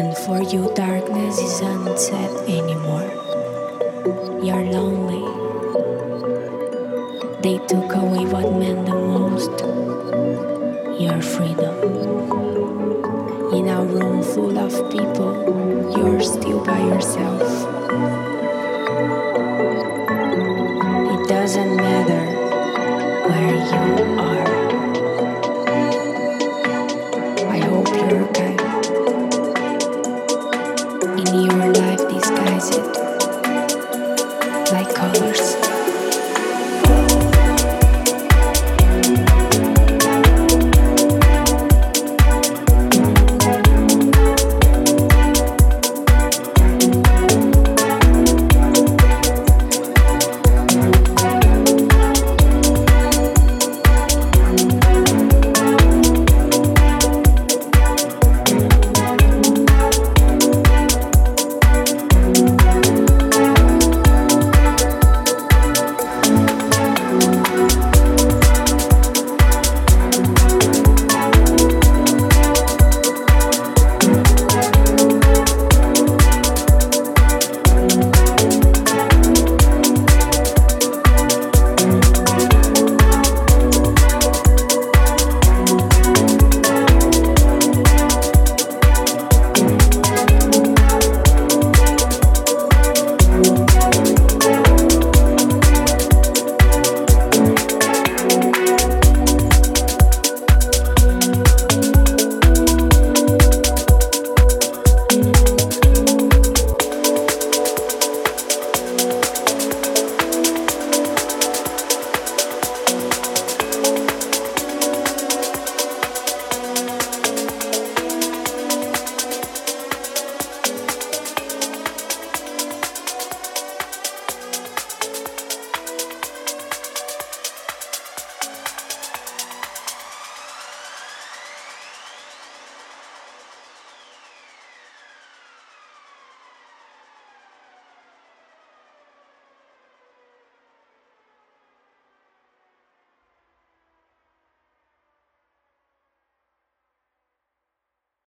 And for you, darkness isn't sad anymore. You're lonely. They took away what meant the most your freedom. In a room full of people, you're still by yourself.